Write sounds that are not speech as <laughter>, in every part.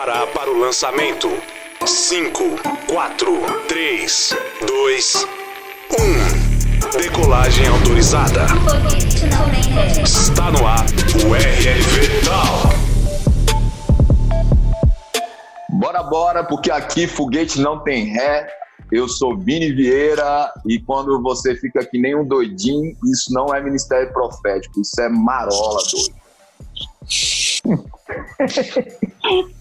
preparar para o lançamento. 5, 4, 3, 2, 1. Decolagem autorizada. Está no ar o RLV Tal. Bora, bora, porque aqui foguete não tem ré. Eu sou Vini Vieira e quando você fica que nem um doidinho, isso não é ministério profético, isso é marola doido. <laughs>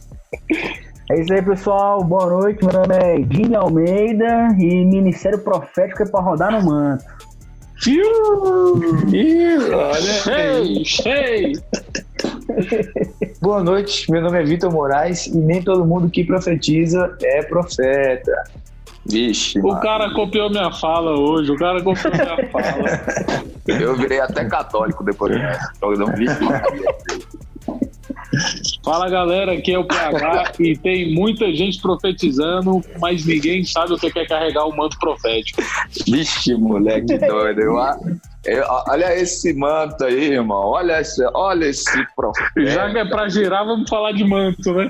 É isso aí, pessoal. Boa noite. Meu nome é Vini Almeida e Ministério Profético é para rodar no manto. Olha. Ei, Boa noite, meu nome é Vitor Moraes e nem todo mundo que profetiza é profeta. Vixe, O mano. cara copiou minha fala hoje, o cara copiou minha fala. eu virei até católico depois Vixe. Fala galera, aqui é o PH e tem muita gente profetizando, mas ninguém sabe o que é carregar o manto profético. Vixe, moleque <laughs> doido. Eu, eu- olha esse manto aí, irmão. Olha esse, olha esse profeta. Já que é pra girar, vamos falar de manto, né?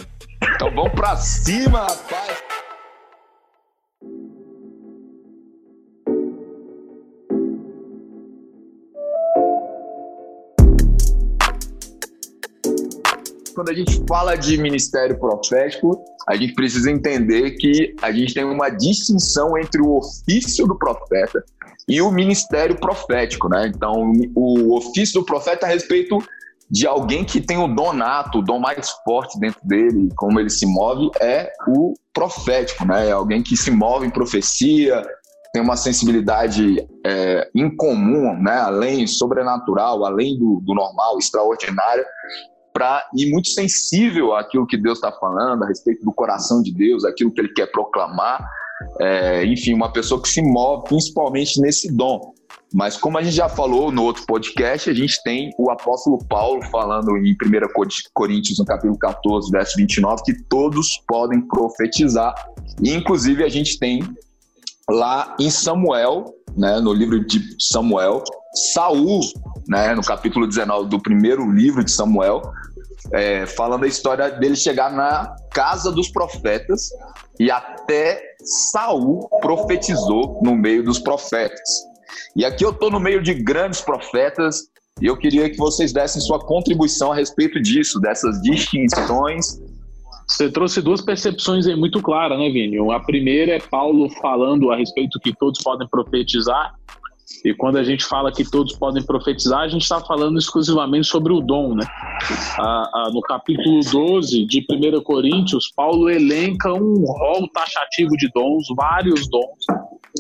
Então vamos pra cima, rapaz. Quando a gente fala de ministério profético, a gente precisa entender que a gente tem uma distinção entre o ofício do profeta e o ministério profético, né? Então, o ofício do profeta é a respeito de alguém que tem o dom nato, o dom mais forte dentro dele, como ele se move, é o profético, né? É alguém que se move em profecia, tem uma sensibilidade é, incomum, né? Além sobrenatural, além do, do normal, extraordinária, para e muito sensível àquilo que Deus está falando, a respeito do coração de Deus, aquilo que Ele quer proclamar. É, enfim, uma pessoa que se move principalmente nesse dom. Mas como a gente já falou no outro podcast, a gente tem o apóstolo Paulo falando em 1 Coríntios, no capítulo 14, verso 29, que todos podem profetizar. E, inclusive, a gente tem lá em Samuel, né, no livro de Samuel, Saul, né, no capítulo 19 do primeiro livro de Samuel, é, falando a história dele chegar na casa dos profetas e até Saul profetizou no meio dos profetas. E aqui eu estou no meio de grandes profetas e eu queria que vocês dessem sua contribuição a respeito disso, dessas distinções. Você trouxe duas percepções aí muito claras, né, Vini? A primeira é Paulo falando a respeito que todos podem profetizar. E quando a gente fala que todos podem profetizar, a gente está falando exclusivamente sobre o dom, né? Ah, ah, no capítulo 12 de 1 Coríntios, Paulo elenca um rol taxativo de dons, vários dons.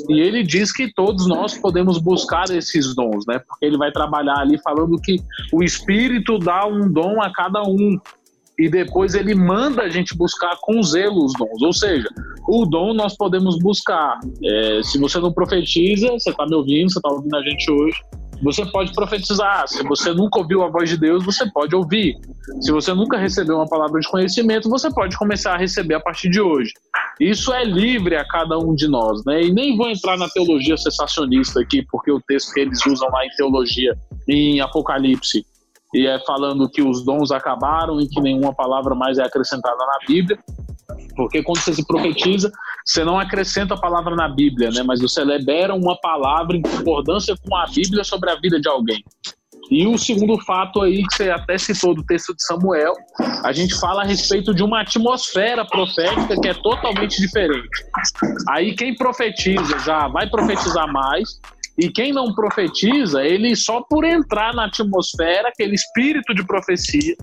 E ele diz que todos nós podemos buscar esses dons, né? Porque ele vai trabalhar ali falando que o Espírito dá um dom a cada um e depois ele manda a gente buscar com zelo os dons. Ou seja, o dom nós podemos buscar. É, se você não profetiza, você está me ouvindo, você está ouvindo a gente hoje, você pode profetizar. Se você nunca ouviu a voz de Deus, você pode ouvir. Se você nunca recebeu uma palavra de conhecimento, você pode começar a receber a partir de hoje. Isso é livre a cada um de nós, né? E nem vou entrar na teologia sensacionista aqui, porque o texto que eles usam lá em teologia, em Apocalipse, e é falando que os dons acabaram e que nenhuma palavra mais é acrescentada na Bíblia. Porque quando você se profetiza, você não acrescenta a palavra na Bíblia, né? Mas você libera uma palavra em concordância com a Bíblia sobre a vida de alguém. E o segundo fato aí, que você até citou do texto de Samuel, a gente fala a respeito de uma atmosfera profética que é totalmente diferente. Aí quem profetiza já vai profetizar mais, e quem não profetiza, ele só por entrar na atmosfera, aquele espírito de profecia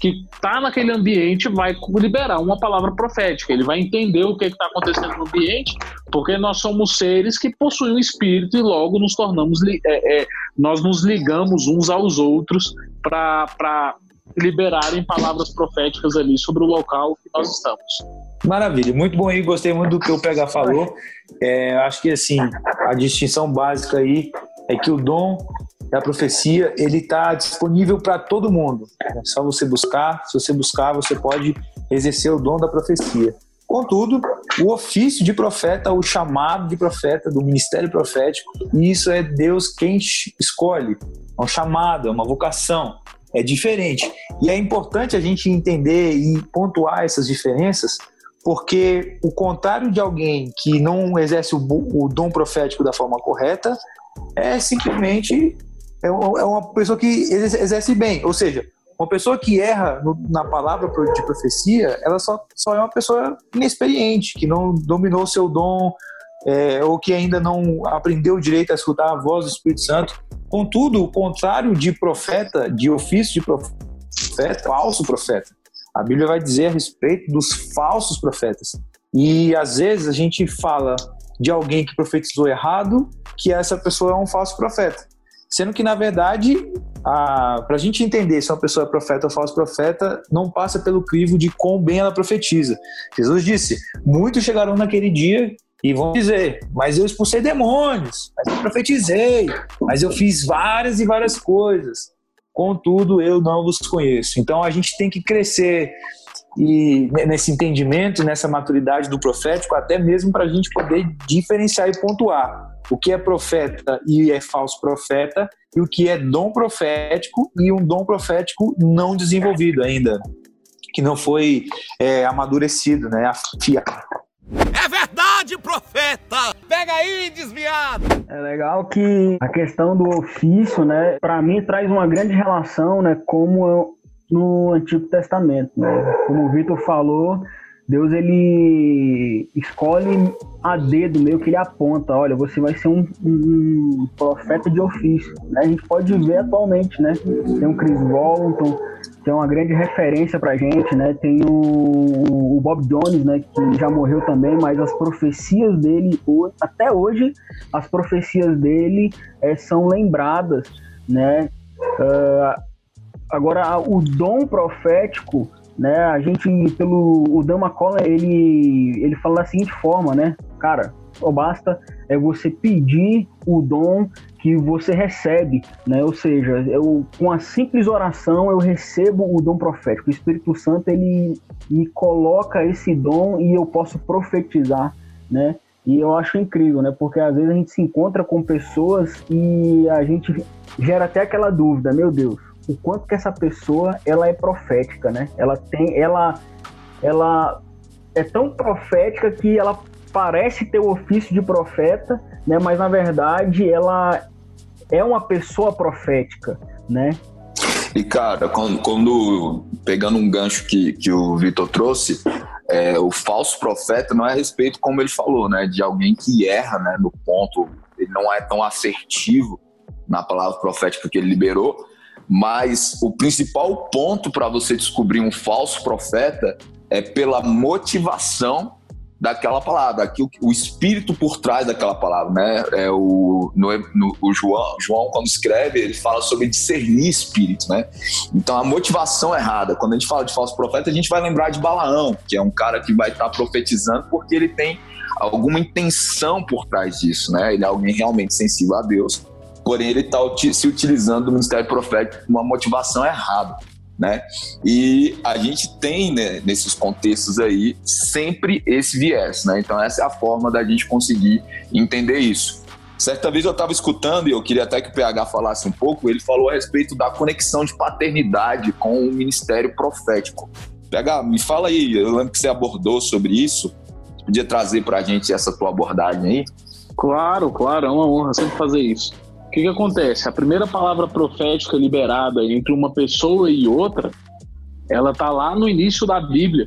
que está naquele ambiente, vai liberar uma palavra profética. Ele vai entender o que está acontecendo no ambiente, porque nós somos seres que possuem um espírito e logo nos tornamos, é, é, nós nos ligamos uns aos outros para liberarem palavras proféticas ali sobre o local que nós estamos. Maravilha, muito bom aí, gostei muito do que o PH falou. É, acho que assim, a distinção básica aí é que o dom da profecia ele está disponível para todo mundo. É só você buscar. Se você buscar, você pode exercer o dom da profecia. Contudo, o ofício de profeta, o chamado de profeta, do ministério profético, isso é Deus quem escolhe. É um chamado, é uma vocação. é diferente. E é importante a gente entender e pontuar essas diferenças, porque o contrário de alguém que não exerce o, o dom profético da forma correta é simplesmente é, é uma pessoa que exerce bem. Ou seja, uma pessoa que erra na palavra de profecia, ela só, só é uma pessoa inexperiente, que não dominou seu dom, é, ou que ainda não aprendeu direito a escutar a voz do Espírito Santo. Contudo, o contrário de profeta, de ofício de profeta, falso profeta. A Bíblia vai dizer a respeito dos falsos profetas. E às vezes a gente fala de alguém que profetizou errado, que essa pessoa é um falso profeta. Sendo que, na verdade, para a gente entender se uma pessoa é profeta ou falso profeta, não passa pelo crivo de quão bem ela profetiza. Jesus disse: Muitos chegarão naquele dia e vão dizer, mas eu expulsei demônios, mas eu profetizei, mas eu fiz várias e várias coisas. Contudo, eu não vos conheço. Então a gente tem que crescer e nesse entendimento, nessa maturidade do profético, até mesmo para a gente poder diferenciar e pontuar o que é profeta e é falso profeta, e o que é dom profético e um dom profético não desenvolvido ainda, que não foi é, amadurecido, né, afiado. É verdade, profeta! Pega aí, desviado! É legal que a questão do ofício, né, para mim traz uma grande relação, né, como no Antigo Testamento, né? Como o Vitor falou, Deus ele escolhe a dedo meio que ele aponta, olha, você vai ser um, um profeta de ofício. Né? A gente pode ver atualmente, né? Tem o Chris Walton, é uma grande referência pra gente, né? Tem o, o, Bob Jones, né? Que já morreu também, mas as profecias dele, até hoje, as profecias dele é, são lembradas, né? Uh, agora, o dom profético, né? A gente, pelo o Dan McCollum, ele, ele fala da seguinte forma, né? Cara, só basta é você pedir o dom que você recebe, né? Ou seja, eu com a simples oração eu recebo o dom profético. O Espírito Santo ele me coloca esse dom e eu posso profetizar, né? E eu acho incrível, né? Porque às vezes a gente se encontra com pessoas e a gente gera até aquela dúvida, meu Deus, o quanto que essa pessoa ela é profética, né? Ela tem, ela, ela é tão profética que ela parece ter o ofício de profeta, né? Mas na verdade ela é uma pessoa profética, né? E cara, quando, quando pegando um gancho que, que o Vitor trouxe, é, o falso profeta não é a respeito, como ele falou, né, de alguém que erra, né, no ponto, ele não é tão assertivo na palavra profética que ele liberou, mas o principal ponto para você descobrir um falso profeta é pela motivação daquela palavra, aquilo, o espírito por trás daquela palavra, né? É o, no, no, o João, João, quando escreve, ele fala sobre discernir espírito, né? Então a motivação errada. Quando a gente fala de falso profeta, a gente vai lembrar de Balaão, que é um cara que vai estar tá profetizando porque ele tem alguma intenção por trás disso, né? Ele é alguém realmente sensível a Deus, porém ele está se utilizando do ministério profético com uma motivação errada né? E a gente tem né, nesses contextos aí sempre esse viés, né? Então essa é a forma da gente conseguir entender isso. Certa vez eu estava escutando e eu queria até que o PH falasse um pouco. Ele falou a respeito da conexão de paternidade com o ministério profético. PH, me fala aí. Eu lembro que você abordou sobre isso. Podia trazer para a gente essa tua abordagem aí? Claro, claro, é uma honra sempre fazer isso. O que, que acontece? A primeira palavra profética liberada entre uma pessoa e outra, ela tá lá no início da Bíblia,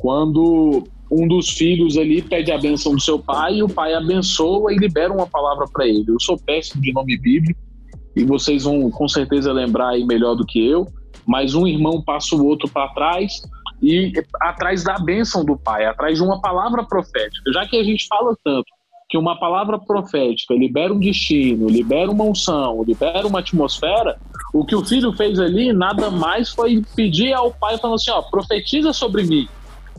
quando um dos filhos ali pede a benção do seu pai e o pai abençoa e libera uma palavra para ele. Eu sou péssimo de nome bíblico e vocês vão com certeza lembrar aí melhor do que eu, mas um irmão passa o outro para trás e atrás da bênção do pai, atrás de uma palavra profética. Já que a gente fala tanto que uma palavra profética libera um destino, libera uma unção, libera uma atmosfera, o que o filho fez ali nada mais foi pedir ao pai, falando assim: ó, profetiza sobre mim,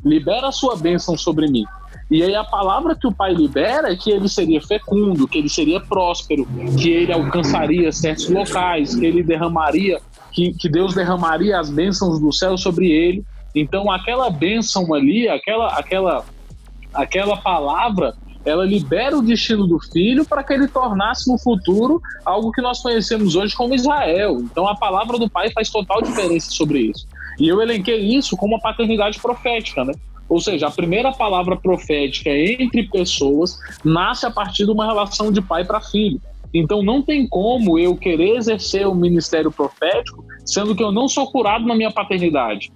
libera a sua bênção sobre mim. E aí a palavra que o pai libera é que ele seria fecundo, que ele seria próspero, que ele alcançaria certos locais, que ele derramaria, que, que Deus derramaria as bênçãos do céu sobre ele. Então aquela bênção ali, aquela, aquela, aquela palavra ela libera o destino do filho para que ele tornasse no futuro algo que nós conhecemos hoje como Israel. Então a palavra do pai faz total diferença sobre isso. E eu elenquei isso como a paternidade profética, né? Ou seja, a primeira palavra profética entre pessoas nasce a partir de uma relação de pai para filho. Então não tem como eu querer exercer o ministério profético sendo que eu não sou curado na minha paternidade.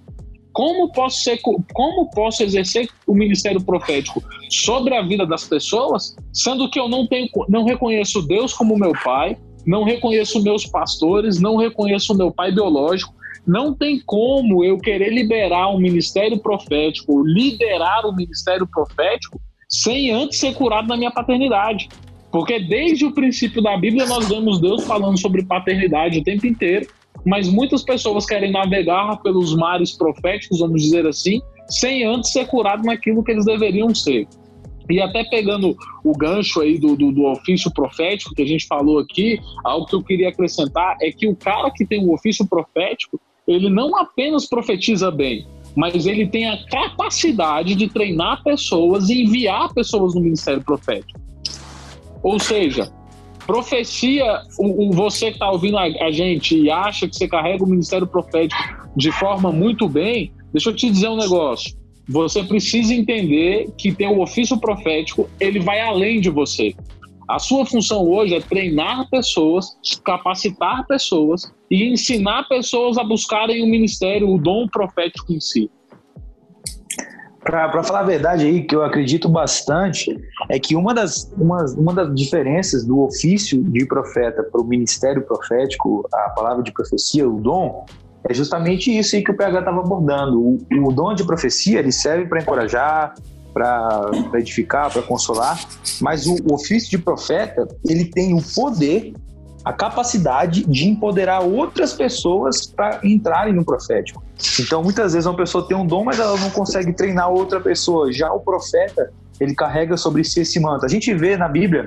Como posso, ser, como posso exercer o ministério profético sobre a vida das pessoas, sendo que eu não, tenho, não reconheço Deus como meu pai, não reconheço meus pastores, não reconheço meu pai biológico, não tem como eu querer liberar um ministério profético, liderar o um ministério profético, sem antes ser curado na minha paternidade. Porque desde o princípio da Bíblia nós vemos Deus falando sobre paternidade o tempo inteiro, mas muitas pessoas querem navegar pelos mares proféticos, vamos dizer assim, sem antes ser curado naquilo que eles deveriam ser. E até pegando o gancho aí do, do, do, ofício profético que a gente falou aqui, algo que eu queria acrescentar é que o cara que tem o ofício profético, ele não apenas profetiza bem, mas ele tem a capacidade de treinar pessoas e enviar pessoas no ministério profético. Ou seja, profecia, o, você que está ouvindo a, a, gente e acha que você carrega o ministério profético de forma muito bem, deixa eu te dizer um negócio. Você precisa entender que tem o ofício profético, ele vai além de você. A sua função hoje é treinar pessoas, capacitar pessoas e ensinar pessoas a buscarem o ministério, o dom profético em si. Para falar a verdade aí, que eu acredito bastante, é que uma das, uma, uma das diferenças do ofício de profeta para o ministério profético, a palavra de profecia, o dom, é justamente isso aí que o PH estava abordando. O, o dom de profecia ele serve para encorajar, para edificar, para consolar, mas o, o ofício de profeta ele tem o poder, a capacidade de empoderar outras pessoas para entrarem no profético. Então, muitas vezes uma pessoa tem um dom, mas ela não consegue treinar outra pessoa. Já o profeta, ele carrega sobre si esse manto. A gente vê na Bíblia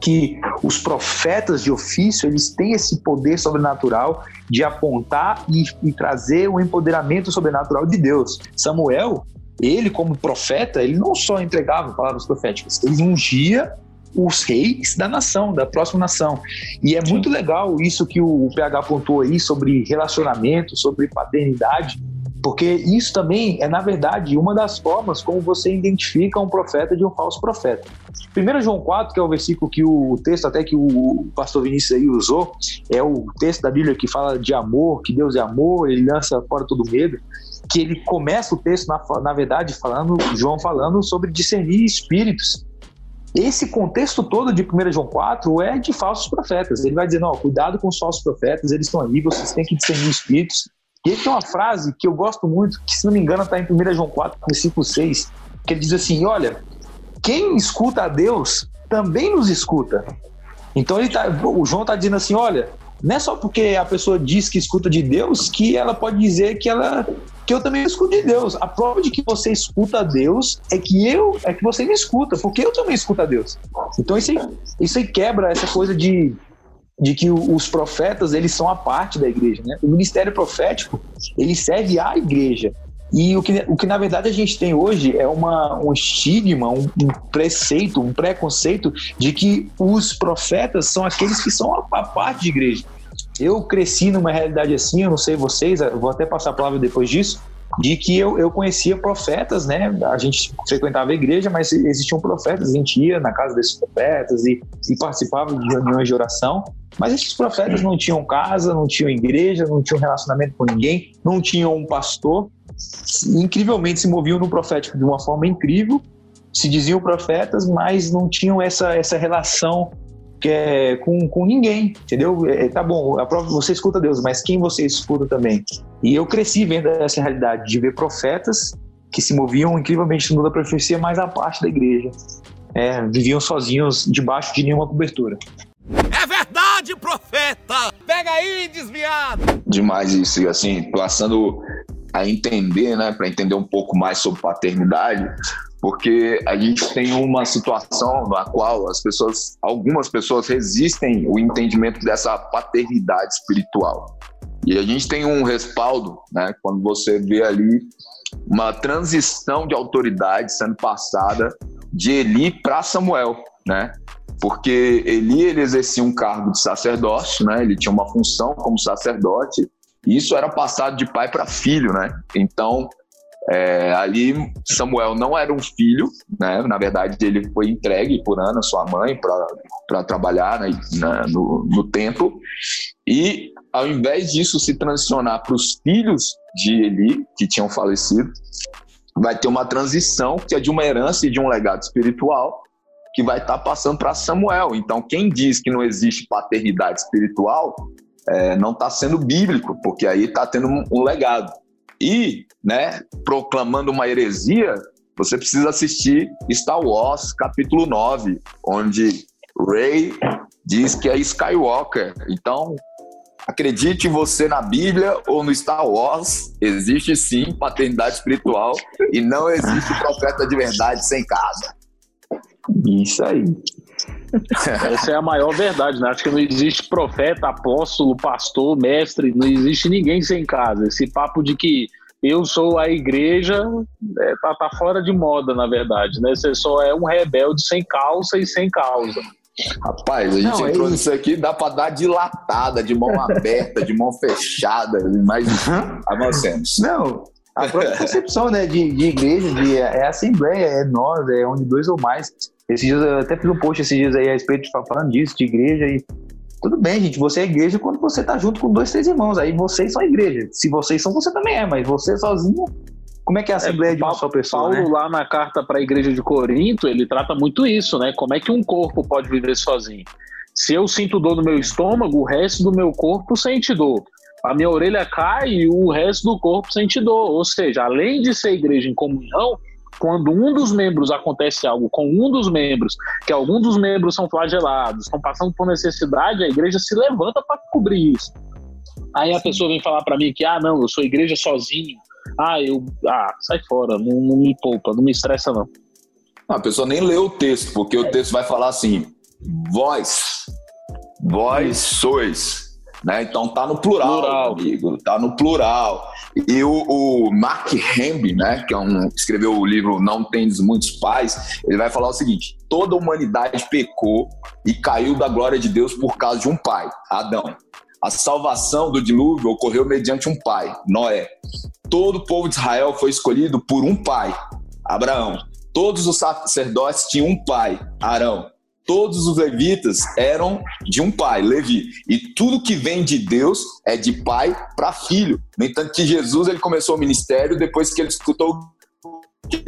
que os profetas de ofício eles têm esse poder sobrenatural de apontar e, e trazer o empoderamento sobrenatural de Deus. Samuel ele, como profeta, ele não só entregava palavras proféticas, ele ungia os reis da nação, da próxima nação. E é muito legal isso que o PH apontou aí sobre relacionamento, sobre paternidade, porque isso também é, na verdade, uma das formas como você identifica um profeta de um falso profeta. 1 João 4, que é o versículo que o texto até que o pastor Vinícius aí usou, é o texto da Bíblia que fala de amor, que Deus é amor, ele lança fora todo medo que ele começa o texto, na, na verdade, falando, João falando sobre discernir espíritos. Esse contexto todo de 1 João 4 é de falsos profetas. Ele vai dizendo, ó, cuidado com os falsos profetas, eles estão aí, vocês têm que discernir espíritos. E ele tem uma frase que eu gosto muito, que se não me engano está em 1 João 4, versículo 6, que ele diz assim, olha, quem escuta a Deus também nos escuta. Então ele tá, o João está dizendo assim, olha, não é só porque a pessoa diz que escuta de Deus que ela pode dizer que ela que eu também escuto de Deus. A prova de que você escuta a Deus é que eu é que você me escuta, porque eu também escuto a Deus. Então isso aí, isso aí quebra essa coisa de de que os profetas eles são a parte da igreja, né? O ministério profético ele serve à igreja. E o que, o que na verdade a gente tem hoje é uma, um estigma, um, um preceito, um preconceito de que os profetas são aqueles que são a, a parte de igreja. Eu cresci numa realidade assim, eu não sei vocês, vou até passar a palavra depois disso, de que eu, eu conhecia profetas, né? A gente frequentava a igreja, mas existiam profetas, a gente ia na casa desses profetas e, e participava de reuniões de oração. Mas esses profetas não tinham casa, não tinham igreja, não tinham relacionamento com ninguém, não tinham um pastor. Incrivelmente se moviam no profético de uma forma incrível, se diziam profetas, mas não tinham essa, essa relação que é com, com ninguém, entendeu? É, tá bom, a prova você escuta Deus, mas quem você escuta também? E eu cresci vendo essa realidade de ver profetas que se moviam incrivelmente no mundo da profecia, mas a parte da igreja. É, viviam sozinhos debaixo de nenhuma cobertura. É verdade, profeta! Pega aí, desviado! Demais isso, e assim, passando a entender, né, para entender um pouco mais sobre paternidade, porque a gente tem uma situação na qual as pessoas, algumas pessoas resistem o entendimento dessa paternidade espiritual. E a gente tem um respaldo, né, quando você vê ali uma transição de autoridade sendo passada de Eli para Samuel, né? Porque Eli ele exercia um cargo de sacerdote, né? Ele tinha uma função como sacerdote. E isso era passado de pai para filho, né? Então é, ali Samuel não era um filho, né? Na verdade ele foi entregue por Ana, sua mãe, para trabalhar né, na, no, no templo. E ao invés disso se transicionar para os filhos de Eli que tinham falecido, vai ter uma transição que é de uma herança e de um legado espiritual que vai estar tá passando para Samuel. Então, quem diz que não existe paternidade espiritual é, não está sendo bíblico, porque aí está tendo um, um, legado. E, né, proclamando uma heresia, você precisa assistir Star Wars capítulo 9, onde Rey diz que é Skywalker. Então, Acredite você na Bíblia ou no Star Wars, existe sim paternidade espiritual e não existe profeta de verdade sem casa. Isso aí. <laughs> Essa é a maior verdade, né? Acho que não existe profeta, apóstolo, pastor, mestre, não existe ninguém sem casa. Esse papo de que eu sou a igreja é, tá, tá fora de moda, na verdade, né? Você só é um rebelde sem calça e sem causa. Rapaz, a gente não, entrou é nisso aqui, dá para dar dilatada, de mão aberta, de mão fechada, mas avancemos. Não, a própria concepção né, de, de igreja, de, é assembleia, é nós, é onde dois ou mais. Esses dias eu até fiz um post esses dias aí a respeito de falando disso, de igreja e. Tudo bem, gente, você é igreja quando você tá junto com dois, três irmãos. Aí vocês são igreja. Se vocês são, você também é, mas você sozinho como é que é a Assembleia é, de uma só pessoa? Paulo, né? lá na carta para a Igreja de Corinto, ele trata muito isso, né? Como é que um corpo pode viver sozinho? Se eu sinto dor no meu estômago, o resto do meu corpo sente dor. A minha orelha cai e o resto do corpo sente dor. Ou seja, além de ser igreja em comunhão, quando um dos membros acontece algo com um dos membros, que algum dos membros são flagelados, estão passando por necessidade, a igreja se levanta para cobrir isso. Aí a pessoa vem falar para mim que, ah, não, eu sou igreja sozinho, ah, eu. Ah, sai fora, não, não me poupa, não me estressa, não. A pessoa nem lê o texto, porque o texto vai falar assim: vós, vós sois. Né? Então tá no plural, plural. amigo, tá no plural. E o, o Mark Hamby, né, que é um, escreveu o livro Não Tendes Muitos Pais, ele vai falar o seguinte: toda a humanidade pecou e caiu da glória de Deus por causa de um pai, Adão. A salvação do dilúvio ocorreu mediante um pai, Noé. Todo o povo de Israel foi escolhido por um pai, Abraão. Todos os sacerdotes tinham um pai, Arão. Todos os levitas eram de um pai, Levi. E tudo que vem de Deus é de pai para filho. No entanto, que Jesus ele começou o ministério depois que ele escutou que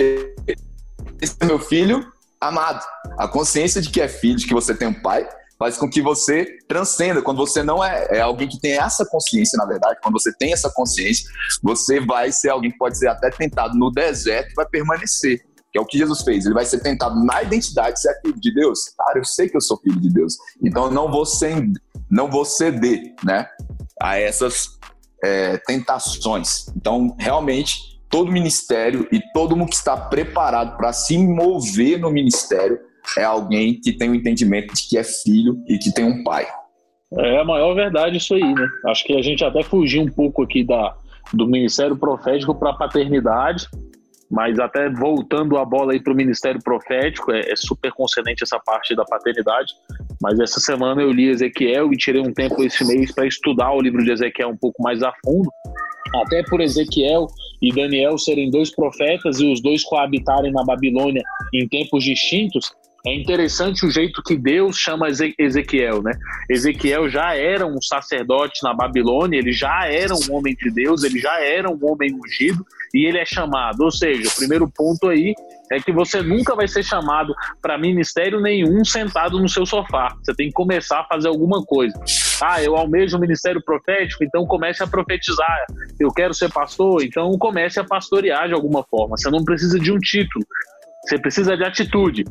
esse é meu filho amado. A consciência de que é filho, de que você tem um pai, faz com que você transcenda. Quando você não é, é, alguém que tem essa consciência, na verdade, quando você tem essa consciência, você vai ser alguém que pode ser até tentado no deserto vai permanecer. Que é o que Jesus fez. Ele vai ser tentado na identidade, ser filho de Deus. Cara, eu sei que eu sou filho de Deus. Então eu não vou, ceder, não vou ceder né, a essas é, tentações. Então, realmente, todo ministério e todo mundo que está preparado para se mover no ministério é alguém que tem o um entendimento de que é filho e que tem um pai. É a maior verdade isso aí, né? Acho que a gente até fugiu um pouco aqui da, do ministério profético para a paternidade, mas até voltando a bola aí para o ministério profético, é, é, super concedente essa parte da paternidade. Mas essa semana eu li Ezequiel e tirei um tempo esse mês para estudar o livro de Ezequiel um pouco mais a fundo. Até por Ezequiel e Daniel serem dois profetas e os dois coabitarem na Babilônia em tempos distintos, é interessante o jeito que Deus chama Ezequiel, né? Ezequiel já era um sacerdote na Babilônia, ele já era um homem de Deus, ele já era um homem ungido e ele é chamado. Ou seja, o primeiro ponto aí é que você nunca vai ser chamado para ministério nenhum sentado no seu sofá. Você tem que começar a fazer alguma coisa. Ah, eu almejo o ministério profético, então comece a profetizar. Eu quero ser pastor, então comece a pastorear de alguma forma. Você não precisa de um título. Você precisa de atitude.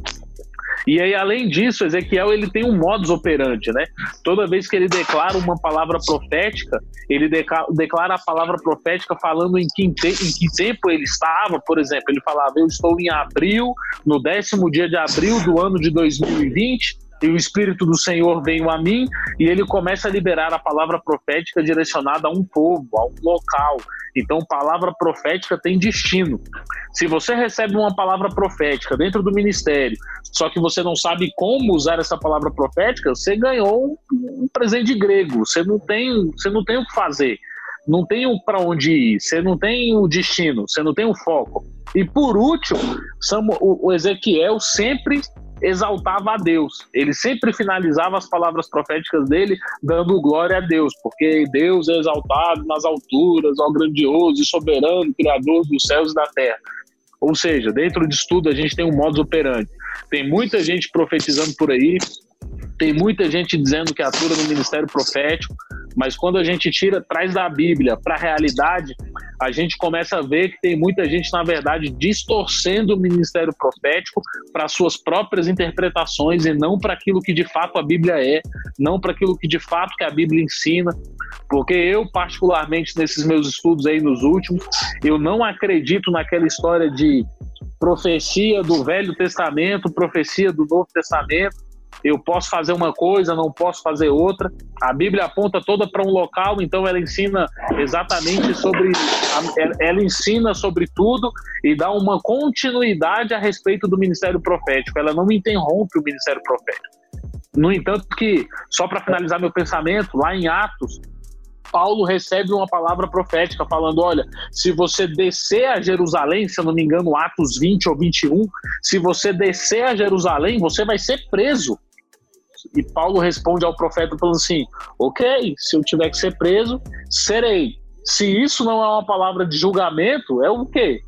E aí, além disso, Ezequiel ele tem um modus operandi, né? Toda vez que ele declara uma palavra profética, ele declara a palavra profética falando em que, em que tempo ele estava. Por exemplo, ele falava: Eu estou em abril, no décimo dia de abril do ano de 2020 e o Espírito do Senhor veio a mim, e ele começa a liberar a palavra profética direcionada a um povo, a um local. Então, palavra profética tem destino. Se você recebe uma palavra profética dentro do ministério, só que você não sabe como usar essa palavra profética, você ganhou um, presente grego. Você não tem, você não tem o que fazer, não tem para onde ir, você não tem o destino, você não tem o foco. E por último, o Ezequiel sempre exaltava a Deus. Ele sempre finalizava as palavras proféticas dele dando glória a Deus, porque Deus é exaltado nas alturas, ó grandioso e soberano, criador dos céus e da terra. Ou seja, dentro disso tudo a gente tem um modus operandi. Tem muita gente profetizando por aí, tem muita gente dizendo que atua no ministério profético, mas quando a gente tira, traz da Bíblia para a realidade, a gente começa a ver que tem muita gente, na verdade, distorcendo o ministério profético para suas próprias interpretações e não para aquilo que de fato a Bíblia é, não para aquilo que de fato que a Bíblia ensina. Porque eu, particularmente, nesses meus estudos aí nos últimos, eu não acredito naquela história de profecia do Velho Testamento, profecia do Novo Testamento, eu posso fazer uma coisa, não posso fazer outra. A Bíblia aponta toda para um local, então ela ensina exatamente sobre. Ela ensina sobre tudo e dá uma continuidade a respeito do ministério profético. Ela não interrompe o ministério profético. No entanto, que, só para finalizar meu pensamento, lá em Atos, Paulo recebe uma palavra profética falando: olha, se você descer a Jerusalém, se eu não me engano, Atos 20 ou 21, se você descer a Jerusalém, você vai ser preso. E Paulo responde ao profeta falando assim: ok, se eu tiver que ser preso, serei. Se isso não é uma palavra de julgamento, é o quê?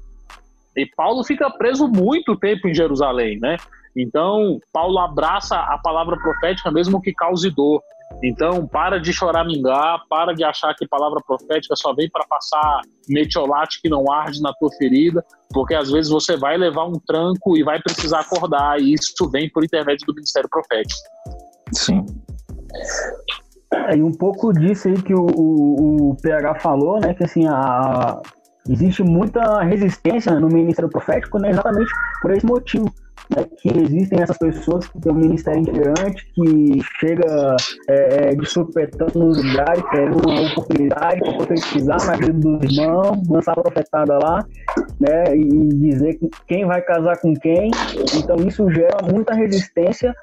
E Paulo fica preso muito tempo em Jerusalém, né? Então, Paulo abraça a palavra profética mesmo que cause dor. Então, para de choramingar, para de achar que palavra profética só vem para passar metiolate que não arde na tua ferida, porque às vezes você vai levar um tranco e vai precisar acordar, e isso vem por intermédio do ministério profético. Sim. É, e um pouco disso aí que o, o, o PH falou, né? Que assim, a, existe muita resistência no ministério profético, né? Exatamente por esse motivo né, que existem essas pessoas que têm um ministério itinerante, que chega é, de nos lugares, querendo uma oportunidade para profetizar na vida dos irmãos, lançar a profetada lá, né, e dizer quem vai casar com quem. Então isso gera muita resistência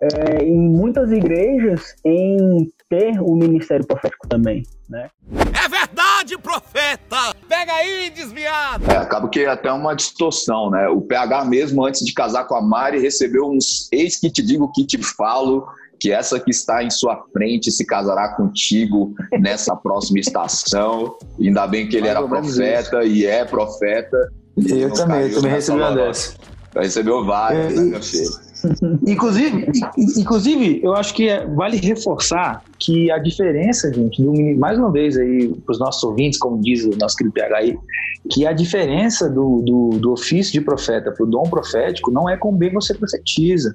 é, em muitas igrejas em ter o ministério profético também, né? É verdade, profeta! Pega aí, desviado! É, acaba que é até uma distorção, né? O PH mesmo, antes de casar com a Mari, recebeu uns eis que te digo que te falo, que essa que está em sua frente se casará contigo nessa próxima estação. Ainda bem que ele era profeta e é profeta. Eu também, também recebi uma dessa. Recebeu várias, é, né, meu filho? Inclusive, inclusive, eu acho que é, vale reforçar que a diferença, gente, do, mais uma vez aí, para os nossos ouvintes, como diz o nosso querido PH aí, que a diferença do, do, do ofício de profeta para o dom profético não é com bem você profetiza.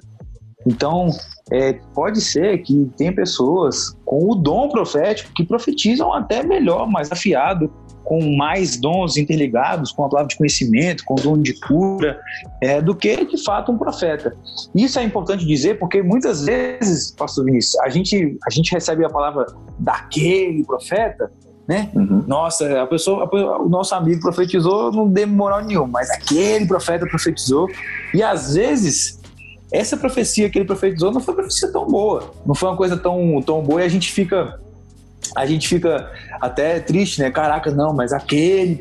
Então, é, pode ser que tem pessoas com o dom profético que profetizam até melhor, mais afiado, com mais dons interligados com a palavra de conhecimento, com o dom de cura, é, do que de fato um profeta. Isso é importante dizer porque muitas vezes, pastor Vinícius, a gente, a gente recebe a palavra daquele profeta, né? Uhum. Nossa, a pessoa, a, o nosso amigo profetizou, não deu moral nenhuma, mas aquele profeta profetizou, e às vezes essa profecia que ele profetizou não foi uma profecia tão boa, não foi uma coisa tão, tão boa, e a gente fica a gente fica até triste, né? Caraca, não, mas aquele,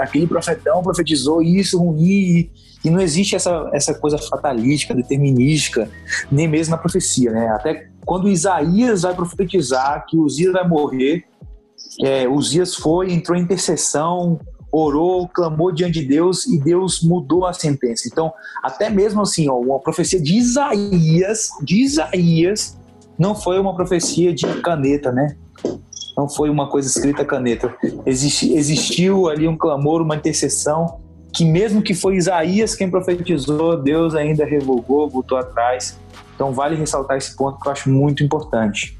aquele profetão profetizou isso ruim. E não existe essa, essa coisa fatalística, determinística, nem mesmo na profecia, né? Até quando Isaías vai profetizar que Uzias vai morrer, é, Uzias foi, entrou em intercessão, orou, clamou diante de Deus e Deus mudou a sentença. Então, até mesmo assim, ó, uma profecia de Isaías, de Isaías, não foi uma profecia de caneta, né? Não foi uma coisa escrita a caneta. Existiu ali um clamor, uma intercessão, que mesmo que foi Isaías quem profetizou, Deus ainda revogou, voltou atrás. Então vale ressaltar esse ponto que eu acho muito importante.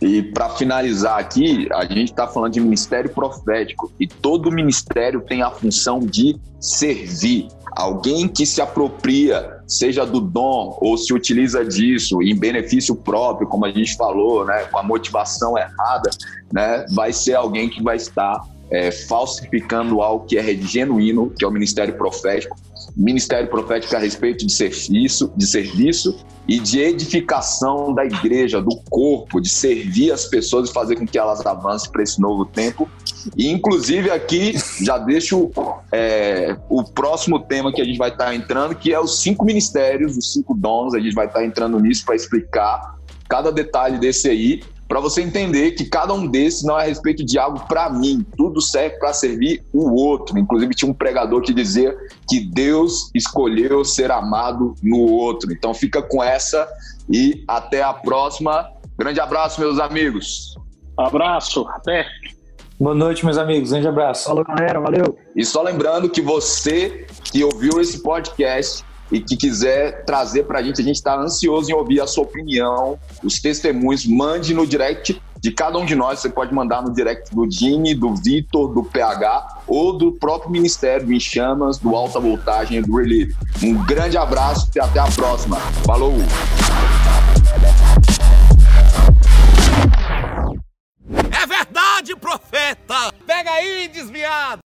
E para finalizar aqui, a gente está falando de ministério profético e todo ministério tem a função de servir. Alguém que se apropria, seja do dom ou se utiliza disso em benefício próprio, como a gente falou, né, com a motivação errada, né, vai ser alguém que vai estar é, falsificando algo que é genuíno, que é o ministério profético. Ministério profético a respeito de serviço, de serviço e de edificação da igreja, do corpo, de servir as pessoas e fazer com que elas avancem para esse novo tempo. E, inclusive, aqui já deixo é, o próximo tema que a gente vai estar tá entrando, que é os cinco ministérios, os cinco dons. A gente vai estar tá entrando nisso para explicar cada detalhe desse aí para você entender que cada um desses não é a respeito de algo para mim, tudo serve para servir o outro. Inclusive, tinha um pregador que dizia que Deus escolheu ser amado no outro. Então, fica com essa e até a próxima. Grande abraço, meus amigos. Abraço, até. Boa noite, meus amigos. Grande abraço. Falou, galera. Valeu. E só lembrando que você que ouviu esse podcast e que quiser trazer para a gente, a gente está ansioso em ouvir a sua opinião, os testemunhos, mande no direct de cada um de nós. Você pode mandar no direct do Dini, do Vitor, do PH ou do próprio Ministério do Em Chamas, do Alta Voltagem e do Relief. Um grande abraço e até a próxima. Falou! Profeta! Pega aí, desviado!